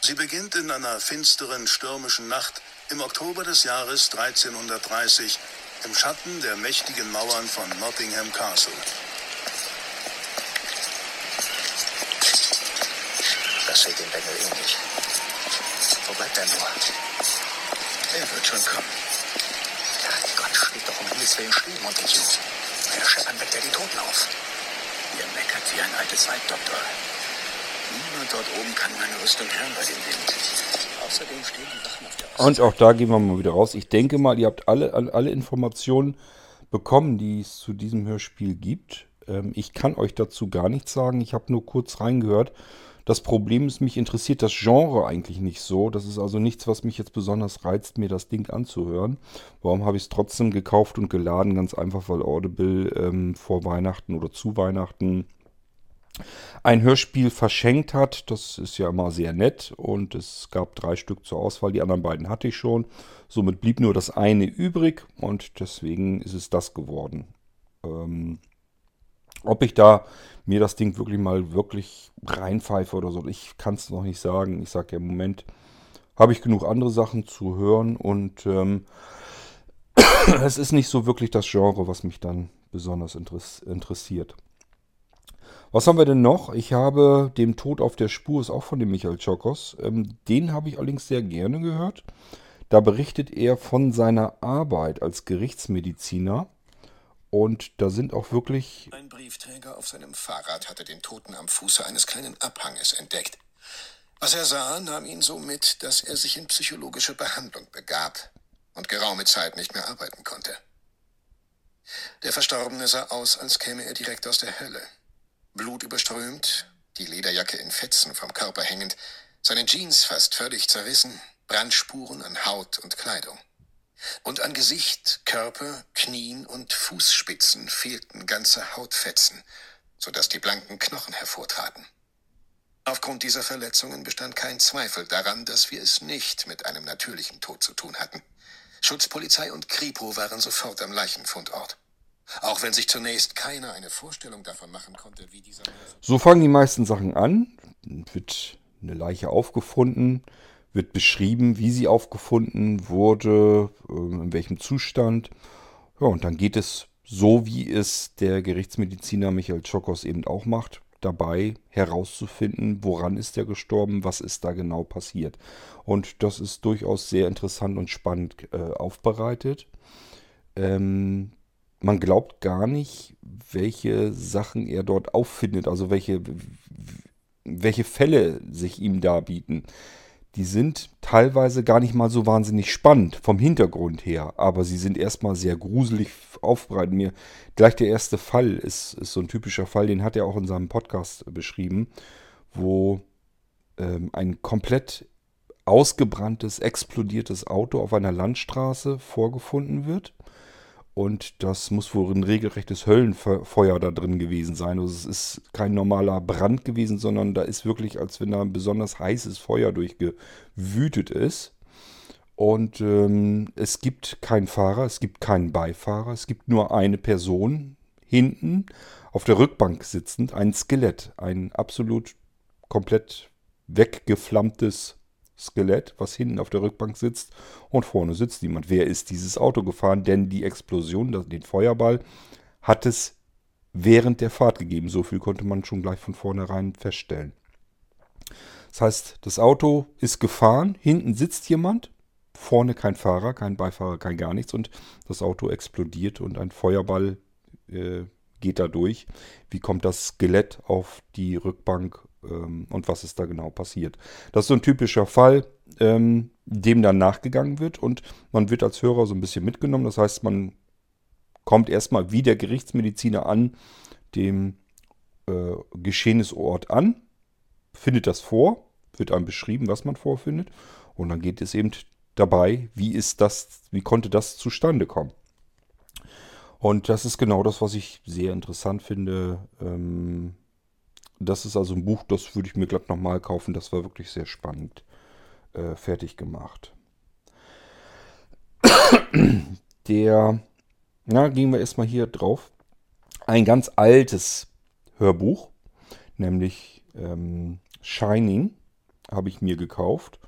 Sie beginnt in einer finsteren, stürmischen Nacht im Oktober des Jahres 1330 im Schatten der mächtigen Mauern von Nottingham Castle.
Das wird dem Bengel ähnlich. Wo bleibt er nur? Er wird schon kommen. Ja, Gott steht doch Himmels Willen stehen, Montague. Meine Scheppern weckt er die Toten auf. Ihr meckert wie ein altes Weib, Doktor. Niemand dort oben kann meine Rüstung hören bei dem Wind. Außerdem stehen die Wachen auf der
Und auch da gehen wir mal wieder raus. Ich denke mal, ihr habt alle, alle Informationen bekommen, die es zu diesem Hörspiel gibt. Ähm, ich kann euch dazu gar nichts sagen. Ich habe nur kurz reingehört. Das Problem ist, mich interessiert das Genre eigentlich nicht so. Das ist also nichts, was mich jetzt besonders reizt, mir das Ding anzuhören. Warum habe ich es trotzdem gekauft und geladen? Ganz einfach, weil Audible ähm, vor Weihnachten oder zu Weihnachten ein Hörspiel verschenkt hat. Das ist ja immer sehr nett und es gab drei Stück zur Auswahl. Die anderen beiden hatte ich schon. Somit blieb nur das eine übrig und deswegen ist es das geworden. Ähm, ob ich da mir das Ding wirklich mal wirklich reinpfeife oder so, ich kann es noch nicht sagen. Ich sage ja im Moment habe ich genug andere Sachen zu hören und ähm, [CLEARS THROAT] es ist nicht so wirklich das Genre, was mich dann besonders interess interessiert. Was haben wir denn noch? Ich habe dem Tod auf der Spur, ist auch von dem Michael Chokos. Ähm, den habe ich allerdings sehr gerne gehört. Da berichtet er von seiner Arbeit als Gerichtsmediziner. Und da sind auch wirklich
Ein Briefträger auf seinem Fahrrad hatte den Toten am Fuße eines kleinen Abhanges entdeckt. Was er sah, nahm ihn so mit, dass er sich in psychologische Behandlung begab und geraume Zeit nicht mehr arbeiten konnte. Der Verstorbene sah aus, als käme er direkt aus der Hölle. Blutüberströmt, die Lederjacke in Fetzen vom Körper hängend, seine Jeans fast völlig zerrissen, Brandspuren an Haut und Kleidung. Und an Gesicht, Körper, Knien und Fußspitzen fehlten ganze Hautfetzen, so dass die blanken Knochen hervortraten. Aufgrund dieser Verletzungen bestand kein Zweifel daran, dass wir es nicht mit einem natürlichen Tod zu tun hatten. Schutzpolizei und Kripo waren sofort am Leichenfundort. Auch wenn sich zunächst keiner eine Vorstellung davon machen konnte, wie dieser
So fangen die meisten Sachen an. Wird eine Leiche aufgefunden, wird beschrieben, wie sie aufgefunden wurde, ähm, in welchem Zustand. Ja, und dann geht es so, wie es der Gerichtsmediziner Michael Chokos eben auch macht, dabei herauszufinden, woran ist er gestorben, was ist da genau passiert. Und das ist durchaus sehr interessant und spannend äh, aufbereitet. Ähm, man glaubt gar nicht, welche Sachen er dort auffindet, also welche, welche Fälle sich ihm da bieten. Die sind teilweise gar nicht mal so wahnsinnig spannend vom Hintergrund her, aber sie sind erstmal sehr gruselig aufbereitet. Mir gleich der erste Fall ist, ist so ein typischer Fall, den hat er auch in seinem Podcast beschrieben, wo ähm, ein komplett ausgebranntes, explodiertes Auto auf einer Landstraße vorgefunden wird. Und das muss wohl ein regelrechtes Höllenfeuer da drin gewesen sein. Also es ist kein normaler Brand gewesen, sondern da ist wirklich, als wenn da ein besonders heißes Feuer durchgewütet ist. Und ähm, es gibt keinen Fahrer, es gibt keinen Beifahrer, es gibt nur eine Person hinten auf der Rückbank sitzend, ein Skelett, ein absolut komplett weggeflammtes Skelett, was hinten auf der Rückbank sitzt und vorne sitzt niemand. Wer ist dieses Auto gefahren? Denn die Explosion, den Feuerball, hat es während der Fahrt gegeben. So viel konnte man schon gleich von vornherein feststellen. Das heißt, das Auto ist gefahren, hinten sitzt jemand, vorne kein Fahrer, kein Beifahrer, kein gar nichts und das Auto explodiert und ein Feuerball äh, geht da durch. Wie kommt das Skelett auf die Rückbank ähm, und was ist da genau passiert? Das ist so ein typischer Fall, ähm, dem dann nachgegangen wird und man wird als Hörer so ein bisschen mitgenommen. Das heißt, man kommt erstmal wie der Gerichtsmediziner an dem äh, Geschehnisort an, findet das vor, wird einem beschrieben, was man vorfindet und dann geht es eben dabei, wie ist das, wie konnte das zustande kommen. Und das ist genau das, was ich sehr interessant finde. Ähm, das ist also ein Buch, das würde ich mir glatt nochmal kaufen. Das war wirklich sehr spannend äh, fertig gemacht. Der, na, gehen wir erstmal hier drauf. Ein ganz altes Hörbuch, nämlich ähm, Shining, habe ich mir gekauft.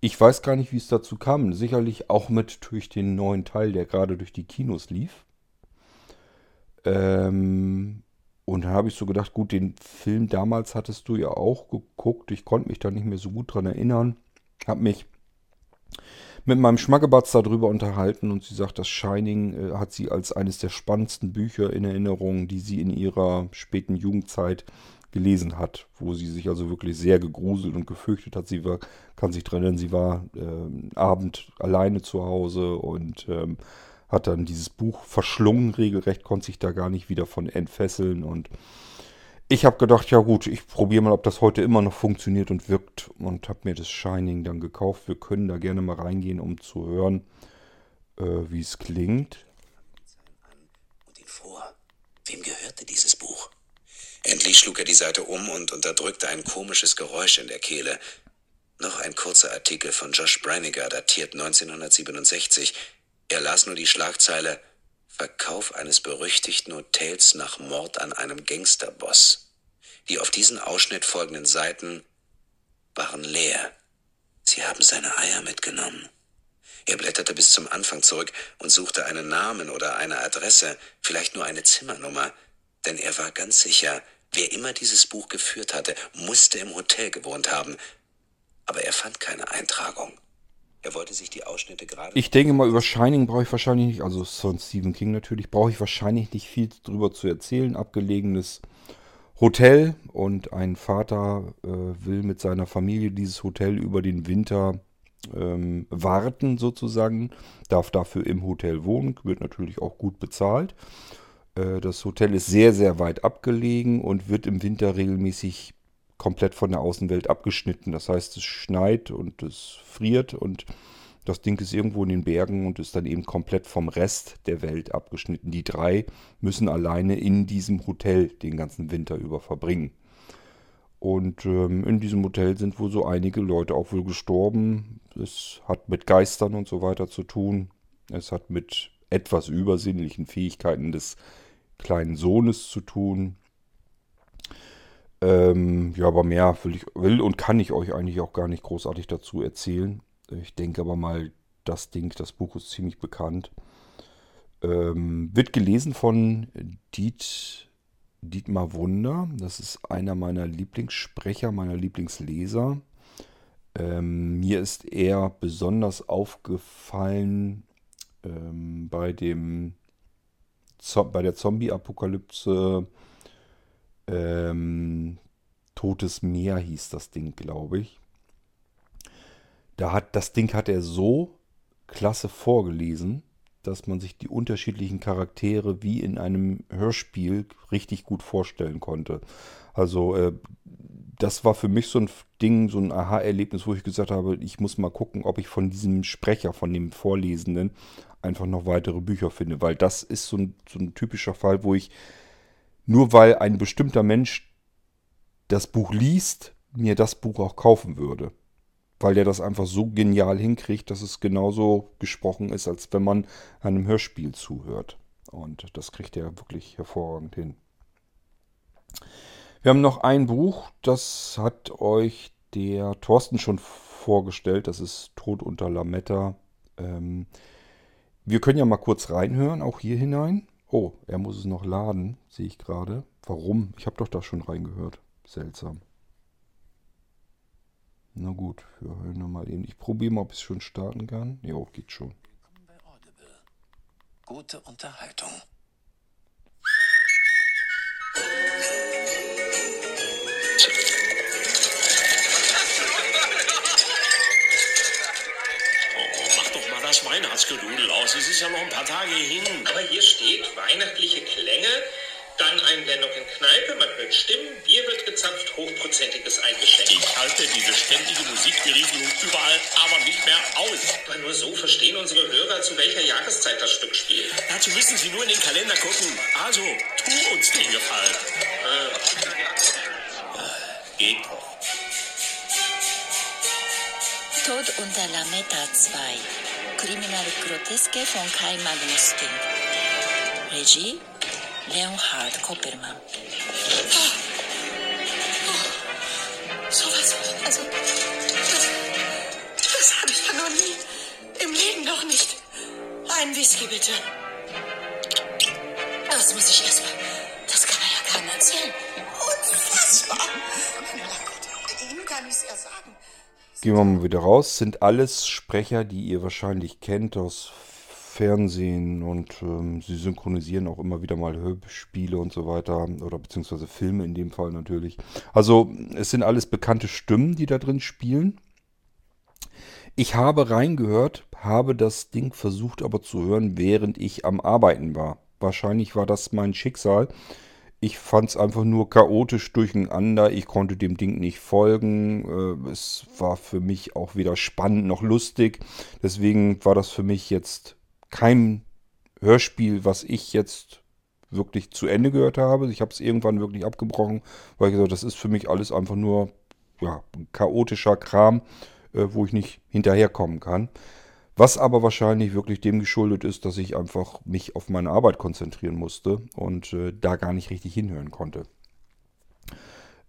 Ich weiß gar nicht, wie es dazu kam. Sicherlich auch mit durch den neuen Teil, der gerade durch die Kinos lief. Ähm, und dann habe ich so gedacht, gut, den Film damals hattest du ja auch geguckt. Ich konnte mich da nicht mehr so gut dran erinnern. Habe mich mit meinem Schmackebatz darüber unterhalten und sie sagt, das Shining äh, hat sie als eines der spannendsten Bücher in Erinnerung, die sie in ihrer späten Jugendzeit gelesen hat, wo sie sich also wirklich sehr gegruselt und gefürchtet hat. Sie war, kann sich dran erinnern, sie war äh, Abend alleine zu Hause und ähm, hat dann dieses Buch verschlungen, regelrecht, konnte sich da gar nicht wieder von entfesseln und ich habe gedacht, ja gut, ich probiere mal, ob das heute immer noch funktioniert und wirkt und habe mir das Shining dann gekauft. Wir können da gerne mal reingehen, um zu hören, äh, wie es klingt.
Und ihn vor. Wem gehörte dieses Buch? Endlich schlug er die Seite um und unterdrückte ein komisches Geräusch in der Kehle. Noch ein kurzer Artikel von Josh Branniger, datiert 1967. Er las nur die Schlagzeile Verkauf eines berüchtigten Hotels nach Mord an einem Gangsterboss. Die auf diesen Ausschnitt folgenden Seiten waren leer. Sie haben seine Eier mitgenommen. Er blätterte bis zum Anfang zurück und suchte einen Namen oder eine Adresse, vielleicht nur eine Zimmernummer, denn er war ganz sicher, wer immer dieses Buch geführt hatte, musste im Hotel gewohnt haben, aber er fand keine Eintragung. Er wollte sich die Ausschnitte gerade.
Ich denke mal, über Shining brauche ich wahrscheinlich nicht, also von Stephen King natürlich, brauche ich wahrscheinlich nicht viel drüber zu erzählen. Abgelegenes Hotel und ein Vater äh, will mit seiner Familie dieses Hotel über den Winter ähm, warten, sozusagen. Darf dafür im Hotel wohnen, wird natürlich auch gut bezahlt. Äh, das Hotel ist sehr, sehr weit abgelegen und wird im Winter regelmäßig komplett von der Außenwelt abgeschnitten. Das heißt, es schneit und es friert und das Ding ist irgendwo in den Bergen und ist dann eben komplett vom Rest der Welt abgeschnitten. Die drei müssen alleine in diesem Hotel den ganzen Winter über verbringen. Und ähm, in diesem Hotel sind wohl so einige Leute auch wohl gestorben. Es hat mit Geistern und so weiter zu tun. Es hat mit etwas übersinnlichen Fähigkeiten des kleinen Sohnes zu tun. Ähm, ja, aber mehr will, ich, will und kann ich euch eigentlich auch gar nicht großartig dazu erzählen. Ich denke aber mal, das Ding, das Buch ist ziemlich bekannt. Ähm, wird gelesen von Diet, Dietmar Wunder. Das ist einer meiner Lieblingssprecher, meiner Lieblingsleser. Ähm, mir ist er besonders aufgefallen ähm, bei dem bei der Zombie-Apokalypse ähm, Totes Meer hieß das Ding, glaube ich. Da hat, das Ding hat er so klasse vorgelesen, dass man sich die unterschiedlichen Charaktere wie in einem Hörspiel richtig gut vorstellen konnte. Also äh, das war für mich so ein Ding, so ein Aha-Erlebnis, wo ich gesagt habe, ich muss mal gucken, ob ich von diesem Sprecher, von dem Vorlesenden, einfach noch weitere Bücher finde. Weil das ist so ein, so ein typischer Fall, wo ich nur weil ein bestimmter Mensch das Buch liest, mir das Buch auch kaufen würde. weil der das einfach so genial hinkriegt, dass es genauso gesprochen ist, als wenn man einem Hörspiel zuhört. Und das kriegt er wirklich hervorragend hin. Wir haben noch ein Buch, das hat euch der Thorsten schon vorgestellt. Das ist Tod unter Lametta. Ähm, wir können ja mal kurz reinhören, auch hier hinein. Oh, er muss es noch laden, sehe ich gerade. Warum? Ich habe doch da schon reingehört. Seltsam. Na gut, wir hören mal eben. Ich probiere mal, ob ich es schon starten kann. Jo, geht schon.
Gute Unterhaltung.
Weihnachtsgedudel aus. Es ist ja noch ein paar Tage hin.
Aber hier steht weihnachtliche Klänge, dann Einblendung in Kneipe, man hört Stimmen, Bier wird gezapft, hochprozentiges Eingeschenk.
Ich halte diese ständige Musikberieselung überall aber nicht mehr aus.
Aber nur so verstehen unsere Hörer, zu welcher Jahreszeit das Stück spielt.
Dazu müssen Sie nur in den Kalender gucken. Also, tu uns den Gefallen. Geht doch.
Tod unter Lametta 2. Criminal Groteske von Kai Magnus Kind. Regie Leonhard Koppermann.
Sowas, also, das, das habe ich ja noch nie. Im Leben noch nicht. Ein Whisky, bitte. Das muss ich erstmal. Das kann er ja keinem erzählen. Unfassbar. Na gut, Ihnen kann ich es ja sagen.
Gehen wir mal wieder raus. Sind alles Sprecher, die ihr wahrscheinlich kennt aus Fernsehen und ähm, sie synchronisieren auch immer wieder mal Hörspiele und so weiter oder beziehungsweise Filme in dem Fall natürlich. Also es sind alles bekannte Stimmen, die da drin spielen. Ich habe reingehört, habe das Ding versucht aber zu hören, während ich am Arbeiten war. Wahrscheinlich war das mein Schicksal. Ich fand es einfach nur chaotisch durcheinander. Ich konnte dem Ding nicht folgen. Äh, Es war für mich auch weder spannend noch lustig. Deswegen war das für mich jetzt kein Hörspiel, was ich jetzt wirklich zu Ende gehört habe. Ich habe es irgendwann wirklich abgebrochen, weil ich gesagt das ist für mich alles einfach nur ja, chaotischer Kram, äh, wo ich nicht hinterherkommen kann. Was aber wahrscheinlich wirklich dem geschuldet ist, dass ich einfach mich auf meine Arbeit konzentrieren musste und äh, da gar nicht richtig hinhören konnte.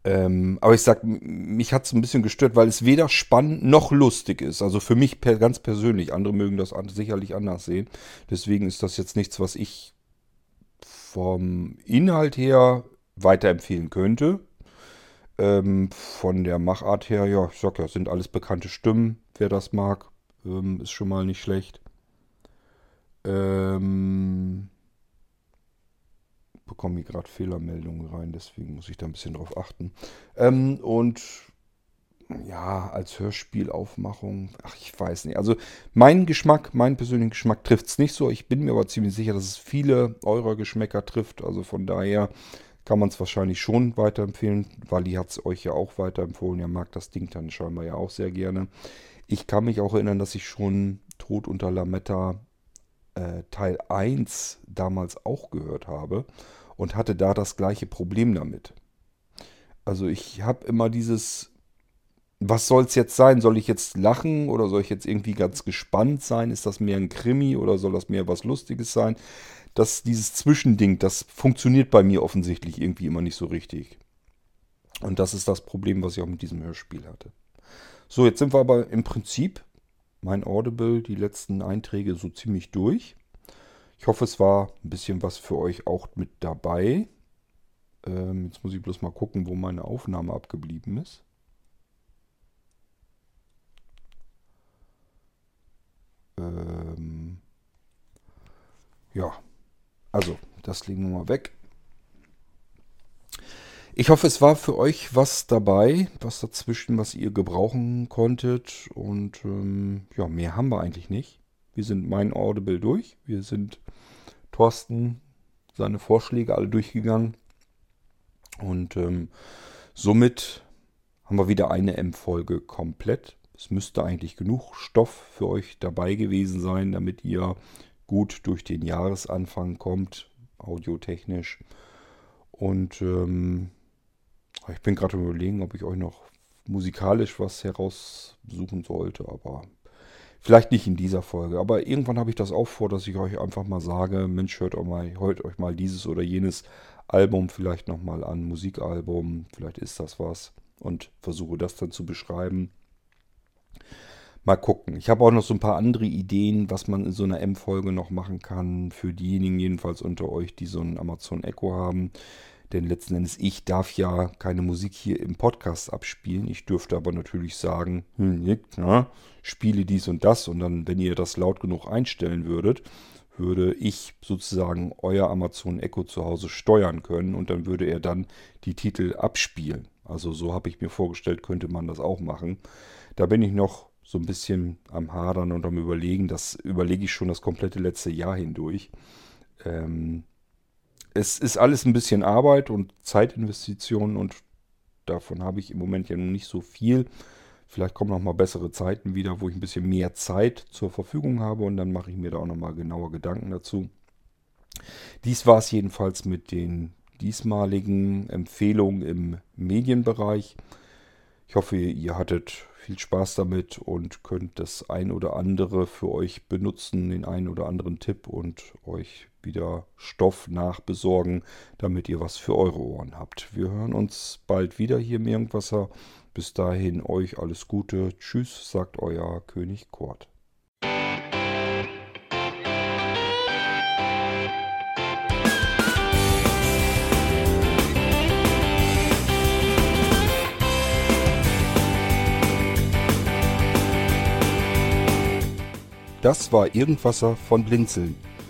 Ähm, aber ich sag, mich hat es ein bisschen gestört, weil es weder spannend noch lustig ist. Also für mich per, ganz persönlich. Andere mögen das an, sicherlich anders sehen. Deswegen ist das jetzt nichts, was ich vom Inhalt her weiterempfehlen könnte. Ähm, von der Machart her, ja, ich sag ja, sind alles bekannte Stimmen. Wer das mag, ähm, ist schon mal nicht schlecht. Ähm, bekomme hier gerade Fehlermeldungen rein, deswegen muss ich da ein bisschen drauf achten. Ähm, und ja, als Hörspielaufmachung, ach, ich weiß nicht. Also mein Geschmack, meinen persönlichen Geschmack trifft es nicht so. Ich bin mir aber ziemlich sicher, dass es viele eurer Geschmäcker trifft. Also von daher kann man es wahrscheinlich schon weiterempfehlen. Wally hat es euch ja auch weiterempfohlen. Er mag das Ding dann scheinbar ja auch sehr gerne. Ich kann mich auch erinnern, dass ich schon Tod unter Lametta äh, Teil 1 damals auch gehört habe und hatte da das gleiche Problem damit. Also ich habe immer dieses, was soll es jetzt sein? Soll ich jetzt lachen oder soll ich jetzt irgendwie ganz gespannt sein? Ist das mehr ein Krimi oder soll das mehr was Lustiges sein? Das, dieses Zwischending, das funktioniert bei mir offensichtlich irgendwie immer nicht so richtig. Und das ist das Problem, was ich auch mit diesem Hörspiel hatte. So, jetzt sind wir aber im Prinzip mein Audible, die letzten Einträge so ziemlich durch. Ich hoffe, es war ein bisschen was für euch auch mit dabei. Ähm, jetzt muss ich bloß mal gucken, wo meine Aufnahme abgeblieben ist. Ähm, ja, also, das legen wir mal weg. Ich hoffe, es war für euch was dabei, was dazwischen, was ihr gebrauchen konntet. Und ähm, ja, mehr haben wir eigentlich nicht. Wir sind mein Audible durch. Wir sind Thorsten, seine Vorschläge alle durchgegangen. Und ähm, somit haben wir wieder eine M-Folge komplett. Es müsste eigentlich genug Stoff für euch dabei gewesen sein, damit ihr gut durch den Jahresanfang kommt, audiotechnisch. Und ähm, ich bin gerade überlegen, ob ich euch noch musikalisch was heraussuchen sollte, aber vielleicht nicht in dieser Folge. Aber irgendwann habe ich das auch vor, dass ich euch einfach mal sage, Mensch, hört euch mal, hört euch mal dieses oder jenes Album vielleicht nochmal an, Musikalbum, vielleicht ist das was und versuche das dann zu beschreiben. Mal gucken. Ich habe auch noch so ein paar andere Ideen, was man in so einer M-Folge noch machen kann. Für diejenigen jedenfalls unter euch, die so ein Amazon Echo haben. Denn letzten Endes, ich darf ja keine Musik hier im Podcast abspielen. Ich dürfte aber natürlich sagen, hm, na, spiele dies und das. Und dann, wenn ihr das laut genug einstellen würdet, würde ich sozusagen euer Amazon Echo zu Hause steuern können. Und dann würde er dann die Titel abspielen. Also so habe ich mir vorgestellt, könnte man das auch machen. Da bin ich noch so ein bisschen am Hadern und am Überlegen. Das überlege ich schon das komplette letzte Jahr hindurch. Ähm, es ist alles ein bisschen Arbeit und Zeitinvestitionen und davon habe ich im Moment ja noch nicht so viel. Vielleicht kommen noch mal bessere Zeiten wieder, wo ich ein bisschen mehr Zeit zur Verfügung habe und dann mache ich mir da auch noch mal genauer Gedanken dazu. Dies war es jedenfalls mit den diesmaligen Empfehlungen im Medienbereich. Ich hoffe, ihr hattet viel Spaß damit und könnt das ein oder andere für euch benutzen, den einen oder anderen Tipp und euch wieder Stoff nachbesorgen, damit ihr was für eure Ohren habt. Wir hören uns bald wieder hier im Irgendwasser. Bis dahin euch alles Gute. Tschüss, sagt euer König Kort. Das war Irgendwasser von Blinzeln.